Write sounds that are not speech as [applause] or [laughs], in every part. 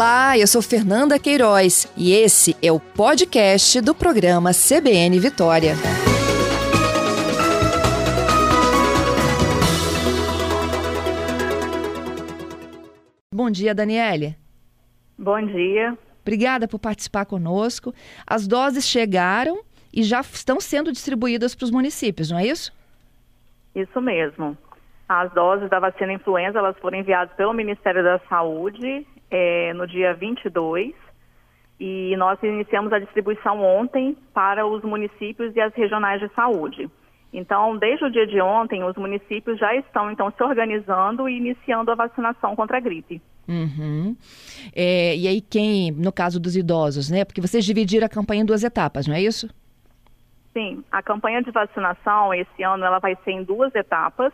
Olá, eu sou Fernanda Queiroz e esse é o podcast do programa CBN Vitória. Bom dia, Daniele. Bom dia. Obrigada por participar conosco. As doses chegaram e já estão sendo distribuídas para os municípios, não é isso? Isso mesmo. As doses da vacina influenza elas foram enviadas pelo Ministério da Saúde é, no dia 22 e nós iniciamos a distribuição ontem para os municípios e as regionais de saúde. Então, desde o dia de ontem, os municípios já estão então se organizando e iniciando a vacinação contra a gripe. Uhum. É, e aí quem, no caso dos idosos, né? Porque vocês dividiram a campanha em duas etapas, não é isso? Sim, a campanha de vacinação esse ano ela vai ser em duas etapas.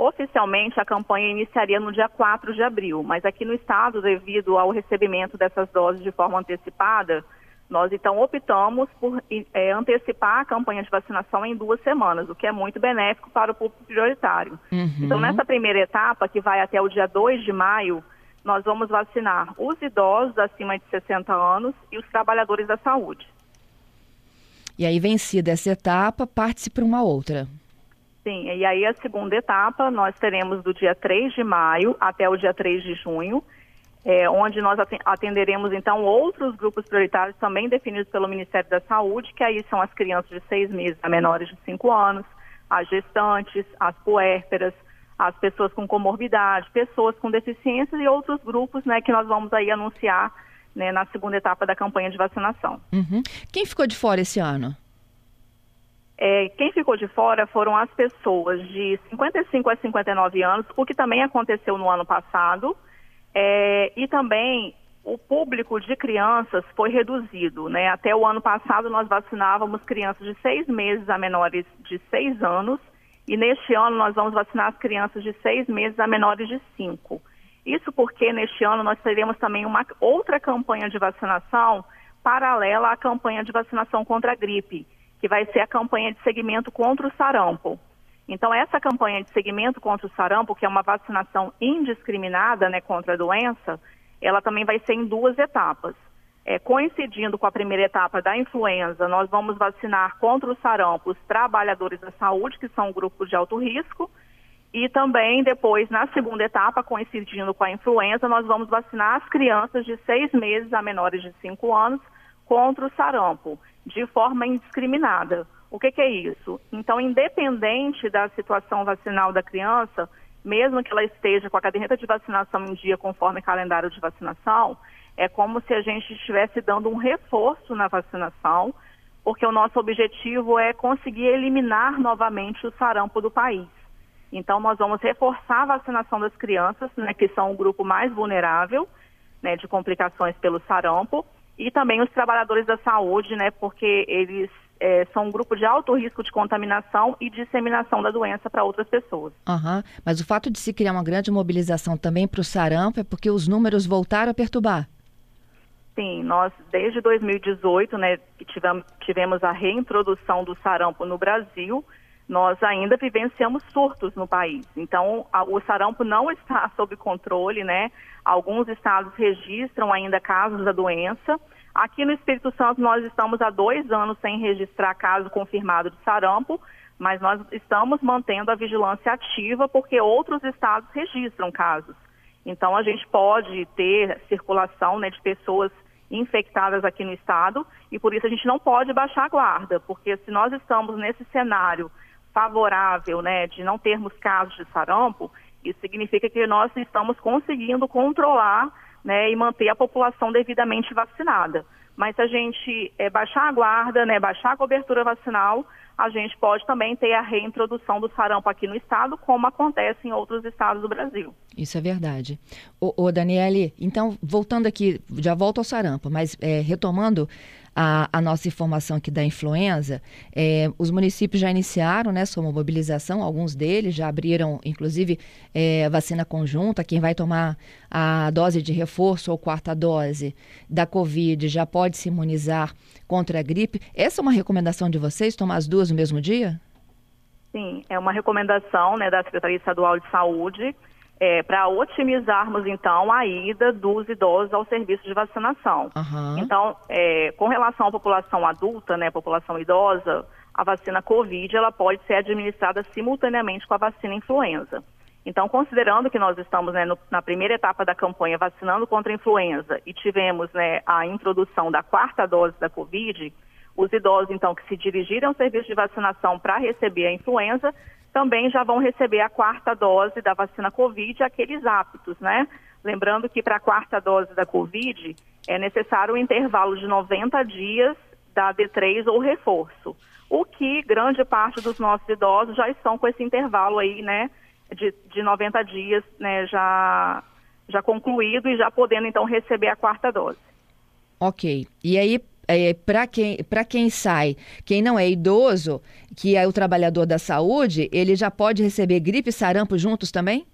Oficialmente, a campanha iniciaria no dia 4 de abril, mas aqui no estado, devido ao recebimento dessas doses de forma antecipada, nós então optamos por é, antecipar a campanha de vacinação em duas semanas, o que é muito benéfico para o público prioritário. Uhum. Então, nessa primeira etapa, que vai até o dia 2 de maio, nós vamos vacinar os idosos acima de 60 anos e os trabalhadores da saúde. E aí, vencida essa etapa, parte-se para uma outra. Sim, e aí a segunda etapa nós teremos do dia 3 de maio até o dia 3 de junho, é, onde nós atenderemos então outros grupos prioritários também definidos pelo Ministério da Saúde, que aí são as crianças de seis meses a menores de 5 anos, as gestantes, as puérperas, as pessoas com comorbidade, pessoas com deficiências e outros grupos né, que nós vamos aí anunciar né, na segunda etapa da campanha de vacinação. Uhum. Quem ficou de fora esse ano? É, quem ficou de fora foram as pessoas de 55 a 59 anos, o que também aconteceu no ano passado, é, e também o público de crianças foi reduzido. Né? Até o ano passado nós vacinávamos crianças de seis meses a menores de seis anos, e neste ano nós vamos vacinar as crianças de seis meses a menores de cinco. Isso porque neste ano nós teremos também uma outra campanha de vacinação paralela à campanha de vacinação contra a gripe que vai ser a campanha de segmento contra o sarampo. Então, essa campanha de segmento contra o sarampo, que é uma vacinação indiscriminada né, contra a doença, ela também vai ser em duas etapas. É, coincidindo com a primeira etapa da influenza, nós vamos vacinar contra o sarampo os trabalhadores da saúde, que são grupos de alto risco, e também depois, na segunda etapa, coincidindo com a influenza, nós vamos vacinar as crianças de seis meses a menores de cinco anos contra o sarampo de forma indiscriminada. O que, que, é isso? Então, independente da situação vacinal da criança, mesmo que ela esteja com a caderneta de vacinação em dia conforme calendário de vacinação, é como se a gente estivesse dando um reforço na vacinação, porque o nosso objetivo é conseguir eliminar novamente o sarampo do país. Então, nós vamos reforçar a vacinação das crianças, né, que são o grupo mais vulnerável né, de complicações pelo sarampo, e também os trabalhadores da saúde, né, porque eles é, são um grupo de alto risco de contaminação e disseminação da doença para outras pessoas. Uhum. Mas o fato de se criar uma grande mobilização também para o sarampo é porque os números voltaram a perturbar. Sim, nós desde 2018, né, tivemos, tivemos a reintrodução do sarampo no Brasil, nós ainda vivenciamos surtos no país. Então, a, o sarampo não está [laughs] sob controle, né? Alguns estados registram ainda casos da doença. Aqui no Espírito Santo, nós estamos há dois anos sem registrar caso confirmado de sarampo, mas nós estamos mantendo a vigilância ativa porque outros estados registram casos. Então, a gente pode ter circulação né, de pessoas infectadas aqui no estado e por isso a gente não pode baixar a guarda, porque se nós estamos nesse cenário favorável, né, de não termos casos de sarampo, isso significa que nós estamos conseguindo controlar, né, e manter a população devidamente vacinada. Mas se a gente é, baixar a guarda, né, baixar a cobertura vacinal, a gente pode também ter a reintrodução do sarampo aqui no estado, como acontece em outros estados do Brasil. Isso é verdade. Ô, ô Daniele, então, voltando aqui, já volto ao sarampo, mas é, retomando a, a, nossa informação aqui da influenza, é, os municípios já iniciaram né, sua mobilização, alguns deles já abriram, inclusive, é, vacina conjunta. Quem vai tomar a dose de reforço ou quarta dose da Covid já pode se imunizar contra a gripe. Essa é uma recomendação de vocês, tomar as duas no mesmo dia? Sim, é uma recomendação né, da Secretaria Estadual de Saúde. É, para otimizarmos, então, a ida dos idosos ao serviço de vacinação. Uhum. Então, é, com relação à população adulta, né, população idosa, a vacina Covid ela pode ser administrada simultaneamente com a vacina influenza. Então, considerando que nós estamos né, no, na primeira etapa da campanha vacinando contra a influenza e tivemos né, a introdução da quarta dose da Covid, os idosos, então, que se dirigirem ao serviço de vacinação para receber a influenza, também já vão receber a quarta dose da vacina Covid, aqueles aptos, né? Lembrando que para a quarta dose da Covid é necessário um intervalo de 90 dias da D3 ou reforço. O que grande parte dos nossos idosos já estão com esse intervalo aí, né, de, de 90 dias, né, já, já concluído e já podendo então receber a quarta dose. Ok. E aí, é, para quem, quem sai, quem não é idoso, que é o trabalhador da saúde, ele já pode receber gripe e sarampo juntos também?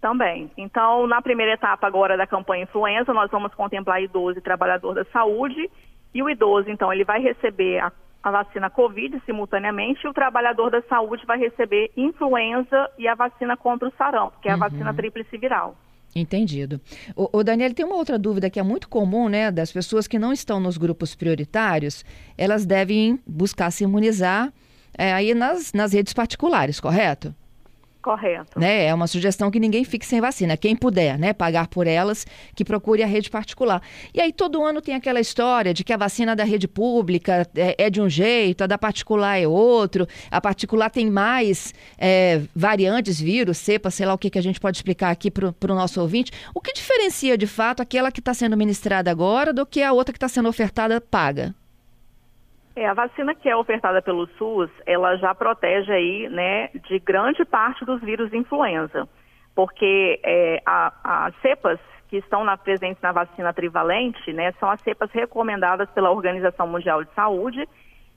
Também. Então, na primeira etapa agora da campanha influenza, nós vamos contemplar idoso e trabalhador da saúde. E o idoso, então, ele vai receber a, a vacina Covid simultaneamente e o trabalhador da saúde vai receber influenza e a vacina contra o sarampo, que é a uhum. vacina tríplice viral. Entendido. O, o, Daniel, tem uma outra dúvida que é muito comum, né, das pessoas que não estão nos grupos prioritários, elas devem buscar se imunizar é, aí nas, nas redes particulares, correto? Correto. Né? É uma sugestão que ninguém fique sem vacina. Quem puder, né, pagar por elas, que procure a rede particular. E aí todo ano tem aquela história de que a vacina da rede pública é, é de um jeito, a da particular é outro. A particular tem mais é, variantes, vírus, cepa, sei lá o que, que a gente pode explicar aqui para o nosso ouvinte. O que diferencia de fato aquela que está sendo ministrada agora do que a outra que está sendo ofertada paga? É, a vacina que é ofertada pelo SUS, ela já protege aí, né, de grande parte dos vírus influenza, porque é, as cepas que estão na, presentes na vacina trivalente, né, são as cepas recomendadas pela Organização Mundial de Saúde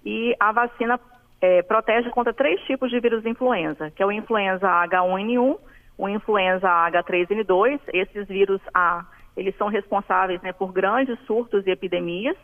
e a vacina é, protege contra três tipos de vírus influenza, que é o influenza H1N1, o influenza H3N2, esses vírus A, eles são responsáveis né, por grandes surtos e epidemias,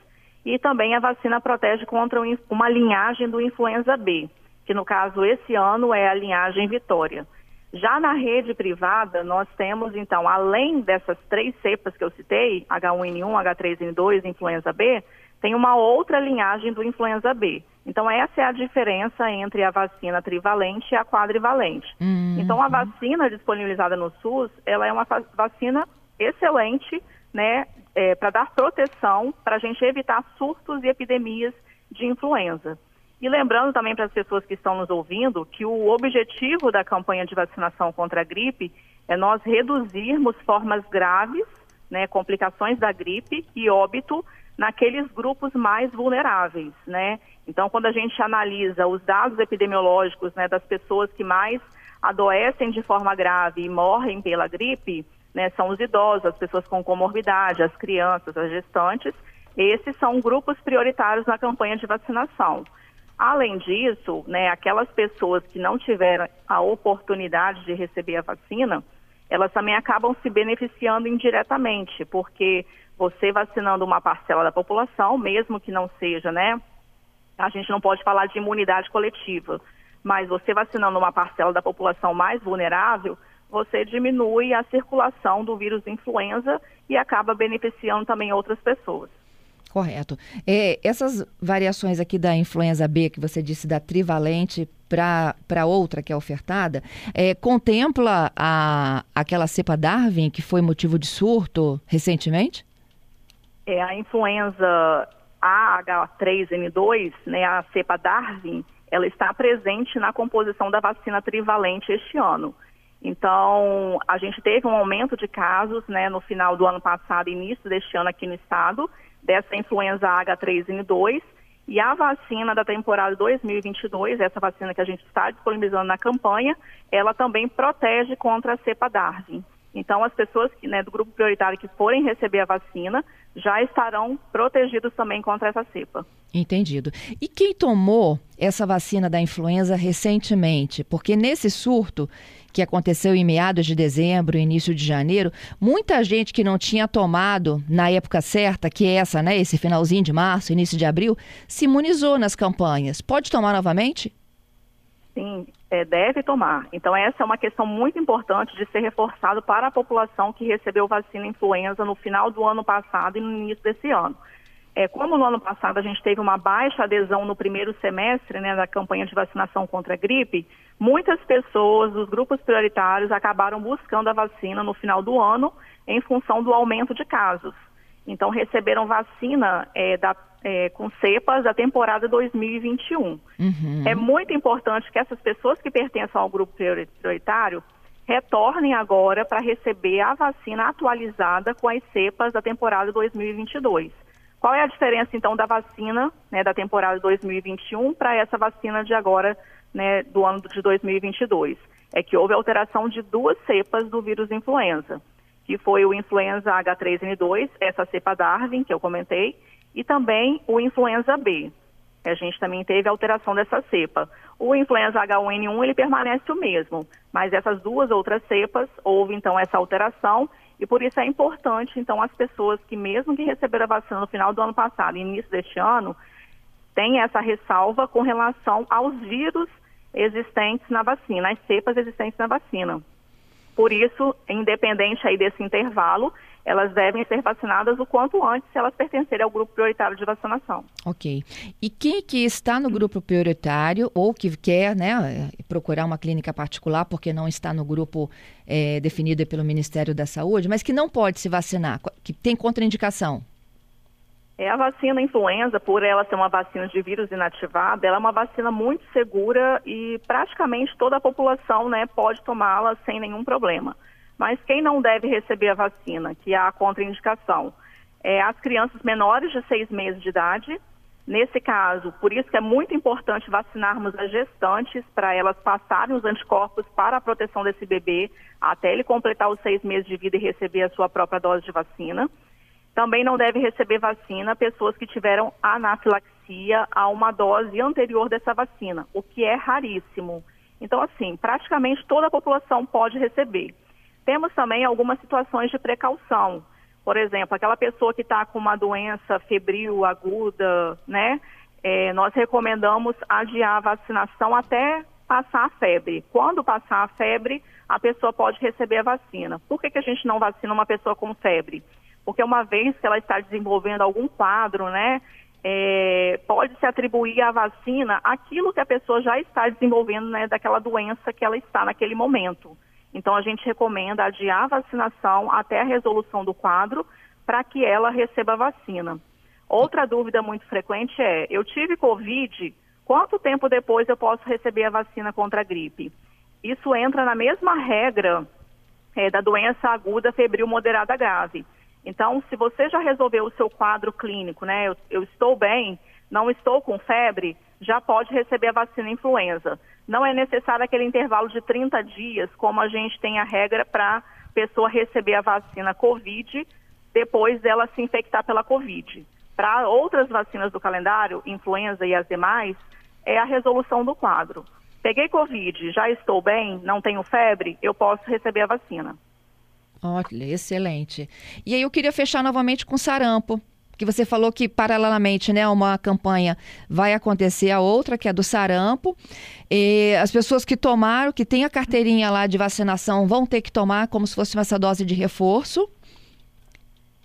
e também a vacina protege contra uma linhagem do influenza B, que no caso esse ano é a linhagem Vitória. Já na rede privada, nós temos, então, além dessas três cepas que eu citei, H1N1, H3N2, influenza B, tem uma outra linhagem do influenza B. Então, essa é a diferença entre a vacina trivalente e a quadrivalente. Uhum. Então, a vacina disponibilizada no SUS, ela é uma vacina excelente, né, é, para dar proteção para a gente evitar surtos e epidemias de influenza. E lembrando também para as pessoas que estão nos ouvindo que o objetivo da campanha de vacinação contra a gripe é nós reduzirmos formas graves, né, complicações da gripe e óbito naqueles grupos mais vulneráveis, né? Então, quando a gente analisa os dados epidemiológicos, né, das pessoas que mais adoecem de forma grave e morrem pela gripe, né, são os idosos, as pessoas com comorbidade, as crianças, as gestantes. Esses são grupos prioritários na campanha de vacinação. Além disso, né, aquelas pessoas que não tiveram a oportunidade de receber a vacina, elas também acabam se beneficiando indiretamente, porque você vacinando uma parcela da população, mesmo que não seja, né, a gente não pode falar de imunidade coletiva, mas você vacinando uma parcela da população mais vulnerável, você diminui a circulação do vírus influenza e acaba beneficiando também outras pessoas. Correto. É, essas variações aqui da influenza B, que você disse da trivalente para outra que é ofertada, é, contempla a, aquela cepa Darwin que foi motivo de surto recentemente? É, a influenza AH3N2, né, a cepa Darwin, ela está presente na composição da vacina trivalente este ano. Então, a gente teve um aumento de casos né, no final do ano passado, início deste ano aqui no estado, dessa influenza H3N2. E a vacina da temporada 2022, essa vacina que a gente está disponibilizando na campanha, ela também protege contra a cepa Darwin. Então, as pessoas que, né, do grupo prioritário que forem receber a vacina já estarão protegidos também contra essa cepa. Entendido. E quem tomou essa vacina da influenza recentemente? Porque nesse surto que aconteceu em meados de dezembro, início de janeiro, muita gente que não tinha tomado na época certa, que é essa, né, esse finalzinho de março, início de abril, se imunizou nas campanhas. Pode tomar novamente? Sim, é, deve tomar. Então, essa é uma questão muito importante de ser reforçado para a população que recebeu vacina influenza no final do ano passado e no início desse ano. É, como no ano passado a gente teve uma baixa adesão no primeiro semestre né, da campanha de vacinação contra a gripe, muitas pessoas dos grupos prioritários acabaram buscando a vacina no final do ano em função do aumento de casos. Então, receberam vacina é, da, é, com cepas da temporada 2021. Uhum. É muito importante que essas pessoas que pertencem ao grupo prioritário retornem agora para receber a vacina atualizada com as cepas da temporada 2022. Qual é a diferença, então, da vacina né, da temporada 2021 para essa vacina de agora, né, do ano de 2022? É que houve alteração de duas cepas do vírus influenza que foi o influenza H3N2, essa cepa Darwin, que eu comentei, e também o influenza B. A gente também teve alteração dessa cepa. O influenza H1N1 ele permanece o mesmo, mas essas duas outras cepas houve então essa alteração e por isso é importante então as pessoas que mesmo que receberam a vacina no final do ano passado e início deste ano, tem essa ressalva com relação aos vírus existentes na vacina, as cepas existentes na vacina. Por isso, independente aí desse intervalo, elas devem ser vacinadas o quanto antes se elas pertencerem ao grupo prioritário de vacinação. Ok. E quem que está no grupo prioritário ou que quer né, procurar uma clínica particular porque não está no grupo é, definido pelo Ministério da Saúde, mas que não pode se vacinar, que tem contraindicação? É a vacina influenza, por ela ser uma vacina de vírus inativado, ela é uma vacina muito segura e praticamente toda a população né, pode tomá-la sem nenhum problema. Mas quem não deve receber a vacina, que é a contraindicação, é as crianças menores de seis meses de idade. Nesse caso, por isso que é muito importante vacinarmos as gestantes para elas passarem os anticorpos para a proteção desse bebê até ele completar os seis meses de vida e receber a sua própria dose de vacina. Também não deve receber vacina pessoas que tiveram anafilaxia a uma dose anterior dessa vacina, o que é raríssimo. Então, assim, praticamente toda a população pode receber. Temos também algumas situações de precaução. Por exemplo, aquela pessoa que está com uma doença febril aguda, né? É, nós recomendamos adiar a vacinação até passar a febre. Quando passar a febre, a pessoa pode receber a vacina. Por que, que a gente não vacina uma pessoa com febre? porque uma vez que ela está desenvolvendo algum quadro, né, é, pode se atribuir à vacina aquilo que a pessoa já está desenvolvendo, né, daquela doença que ela está naquele momento. Então, a gente recomenda adiar a vacinação até a resolução do quadro para que ela receba a vacina. Outra dúvida muito frequente é: eu tive Covid, quanto tempo depois eu posso receber a vacina contra a gripe? Isso entra na mesma regra é, da doença aguda febril moderada grave. Então, se você já resolveu o seu quadro clínico, né? Eu, eu, estou bem, não estou com febre, já pode receber a vacina influenza. Não é necessário aquele intervalo de 30 dias, como a gente tem a regra para pessoa receber a vacina Covid depois dela se infectar pela Covid. Para outras vacinas do calendário, influenza e as demais, é a resolução do quadro. Peguei Covid, já estou bem, não tenho febre, eu posso receber a vacina. Olha, excelente. E aí eu queria fechar novamente com sarampo, que você falou que paralelamente, né, uma campanha vai acontecer a outra, que é do sarampo. E as pessoas que tomaram, que têm a carteirinha lá de vacinação, vão ter que tomar como se fosse essa dose de reforço.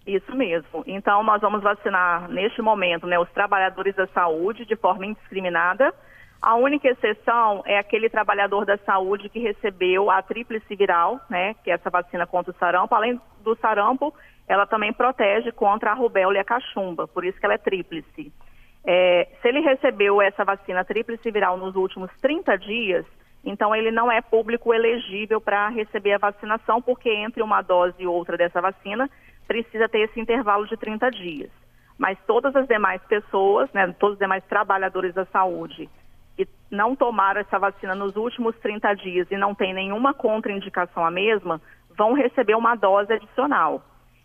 Isso mesmo. Então nós vamos vacinar neste momento, né, os trabalhadores da saúde de forma indiscriminada a única exceção é aquele trabalhador da saúde que recebeu a tríplice viral, né, que é essa vacina contra o sarampo. Além do sarampo, ela também protege contra a rubéola e a cachumba, por isso que ela é tríplice. É, se ele recebeu essa vacina tríplice viral nos últimos 30 dias, então ele não é público elegível para receber a vacinação, porque entre uma dose e outra dessa vacina precisa ter esse intervalo de 30 dias. Mas todas as demais pessoas, né, todos os demais trabalhadores da saúde que não tomaram essa vacina nos últimos 30 dias e não tem nenhuma contraindicação à mesma, vão receber uma dose adicional.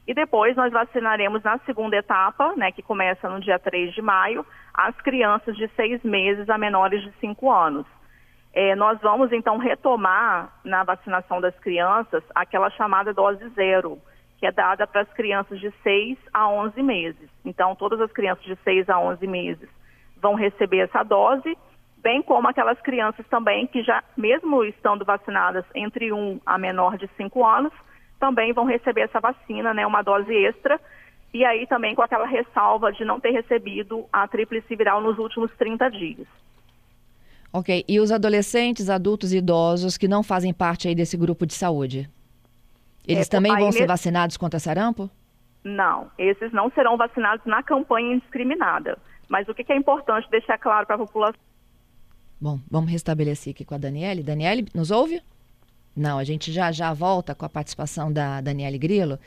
E depois nós vacinaremos na segunda etapa, né, que começa no dia 3 de maio, as crianças de seis meses a menores de 5 anos. É, nós vamos então retomar na vacinação das crianças aquela chamada dose zero, que é dada para as crianças de 6 a 11 meses. Então, todas as crianças de 6 a 11 meses vão receber essa dose bem como aquelas crianças também que já, mesmo estando vacinadas entre 1 a menor de 5 anos, também vão receber essa vacina, né, uma dose extra, e aí também com aquela ressalva de não ter recebido a tríplice viral nos últimos 30 dias. Ok, e os adolescentes, adultos e idosos que não fazem parte aí desse grupo de saúde? Eles é, também vão nesse... ser vacinados contra sarampo? Não, esses não serão vacinados na campanha indiscriminada. Mas o que é importante deixar claro para a população? Bom, vamos restabelecer aqui com a Daniele. Daniele, nos ouve? Não, a gente já já volta com a participação da Daniele Grilo.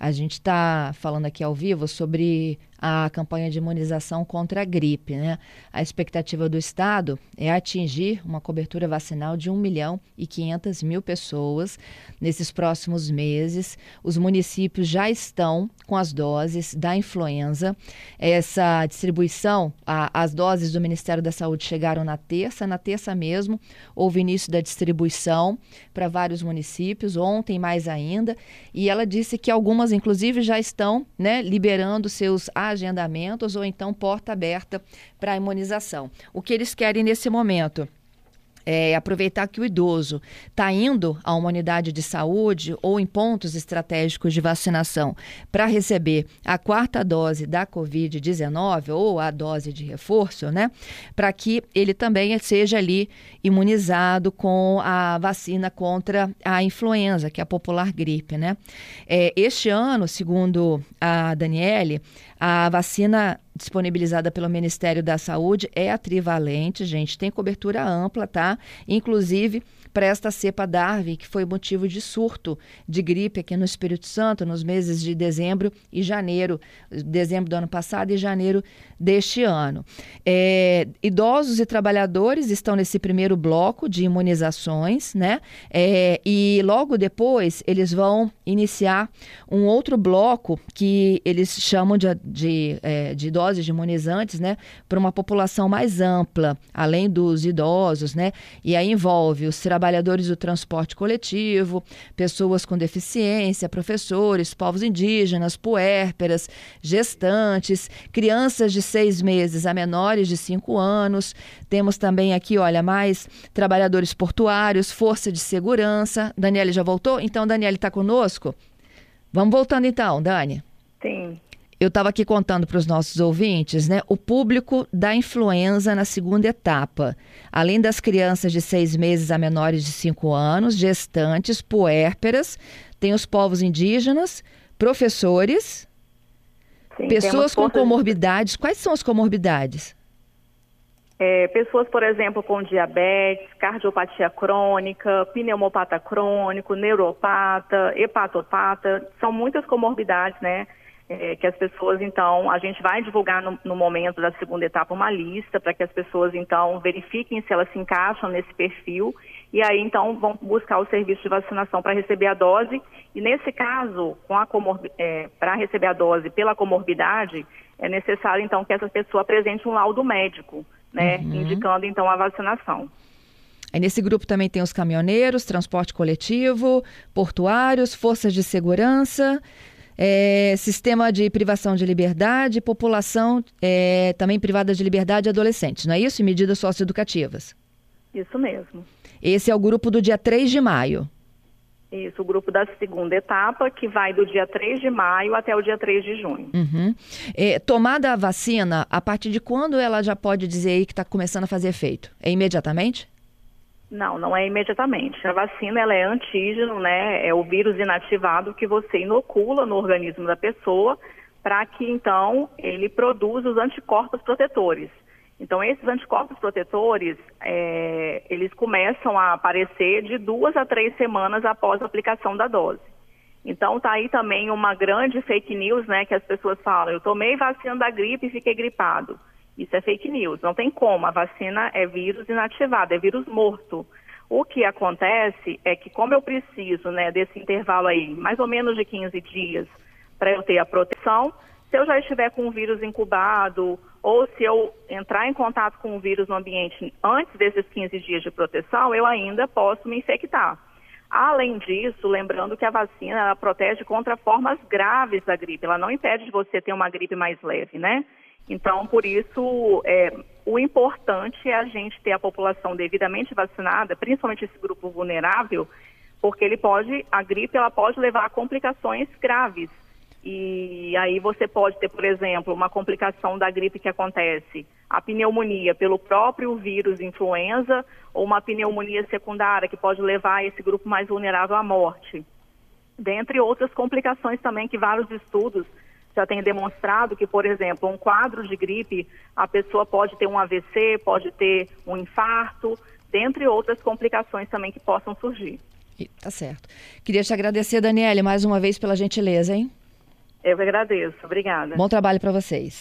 A gente está falando aqui ao vivo sobre a campanha de imunização contra a gripe. Né? A expectativa do Estado é atingir uma cobertura vacinal de 1 milhão e 500 mil pessoas nesses próximos meses. Os municípios já estão com as doses da influenza. Essa distribuição, a, as doses do Ministério da Saúde chegaram na terça, na terça mesmo houve início da distribuição para vários municípios, ontem mais ainda, e ela disse que algumas, inclusive, já estão né, liberando seus agendamentos ou então porta aberta para a imunização. O que eles querem nesse momento? É, aproveitar que o idoso está indo a uma unidade de saúde ou em pontos estratégicos de vacinação para receber a quarta dose da Covid-19 ou a dose de reforço, né? Para que ele também seja ali imunizado com a vacina contra a influenza, que é a popular gripe, né? É, este ano, segundo a Daniele, a vacina disponibilizada pelo Ministério da Saúde é a trivalente, gente, tem cobertura ampla, tá? Inclusive para esta cepa Darwin, que foi motivo de surto de gripe aqui no Espírito Santo nos meses de dezembro e janeiro, dezembro do ano passado e janeiro deste ano. É, idosos e trabalhadores estão nesse primeiro bloco de imunizações, né? É, e logo depois eles vão iniciar um outro bloco que eles chamam de, de, é, de doses de imunizantes, né? Para uma população mais ampla, além dos idosos, né? E aí envolve os trabalhadores do transporte coletivo, pessoas com deficiência, professores, povos indígenas, puérperas, gestantes, crianças de seis meses a menores de cinco anos. Temos também aqui, olha, mais trabalhadores portuários, força de segurança. Daniele já voltou? Então, Daniele está conosco? Vamos voltando então, Dani. Sim. Eu estava aqui contando para os nossos ouvintes, né? O público da influenza na segunda etapa. Além das crianças de seis meses a menores de cinco anos, gestantes, puérperas, tem os povos indígenas, professores, Sim, pessoas com comorbidades. Quais são as comorbidades? É, pessoas, por exemplo, com diabetes, cardiopatia crônica, pneumopata crônico, neuropata, hepatopata, são muitas comorbidades, né? É, que as pessoas, então, a gente vai divulgar no, no momento da segunda etapa uma lista para que as pessoas, então, verifiquem se elas se encaixam nesse perfil e aí, então, vão buscar o serviço de vacinação para receber a dose. E nesse caso, com a é, para receber a dose pela comorbidade, é necessário, então, que essa pessoa apresente um laudo médico, né, uhum. indicando, então, a vacinação. Aí nesse grupo também tem os caminhoneiros, transporte coletivo, portuários, forças de segurança, é, sistema de privação de liberdade, população é, também privada de liberdade adolescentes, não é isso? E medidas socioeducativas. Isso mesmo. Esse é o grupo do dia 3 de maio. Isso, o grupo da segunda etapa, que vai do dia 3 de maio até o dia 3 de junho. Uhum. É, tomada a vacina, a partir de quando ela já pode dizer aí que está começando a fazer efeito? É imediatamente? Não, não é imediatamente. A vacina ela é antígeno, né? É o vírus inativado que você inocula no organismo da pessoa para que então ele produza os anticorpos protetores. Então esses anticorpos protetores é, eles começam a aparecer de duas a três semanas após a aplicação da dose. Então tá aí também uma grande fake news, né? Que as pessoas falam: eu tomei vacina da gripe e fiquei gripado. Isso é fake news. Não tem como. A vacina é vírus inativado, é vírus morto. O que acontece é que, como eu preciso né, desse intervalo aí, mais ou menos de 15 dias, para eu ter a proteção, se eu já estiver com o vírus incubado ou se eu entrar em contato com o vírus no ambiente antes desses 15 dias de proteção, eu ainda posso me infectar. Além disso, lembrando que a vacina protege contra formas graves da gripe, ela não impede de você ter uma gripe mais leve, né? Então, por isso, é, o importante é a gente ter a população devidamente vacinada, principalmente esse grupo vulnerável, porque ele pode, a gripe ela pode levar a complicações graves. E aí você pode ter, por exemplo, uma complicação da gripe que acontece, a pneumonia pelo próprio vírus influenza ou uma pneumonia secundária que pode levar esse grupo mais vulnerável à morte. Dentre outras complicações também que vários estudos já têm demonstrado que, por exemplo, um quadro de gripe, a pessoa pode ter um AVC, pode ter um infarto, dentre outras complicações também que possam surgir. Tá certo. Queria te agradecer, Daniele, mais uma vez pela gentileza, hein? Eu que agradeço. Obrigada. Bom trabalho para vocês.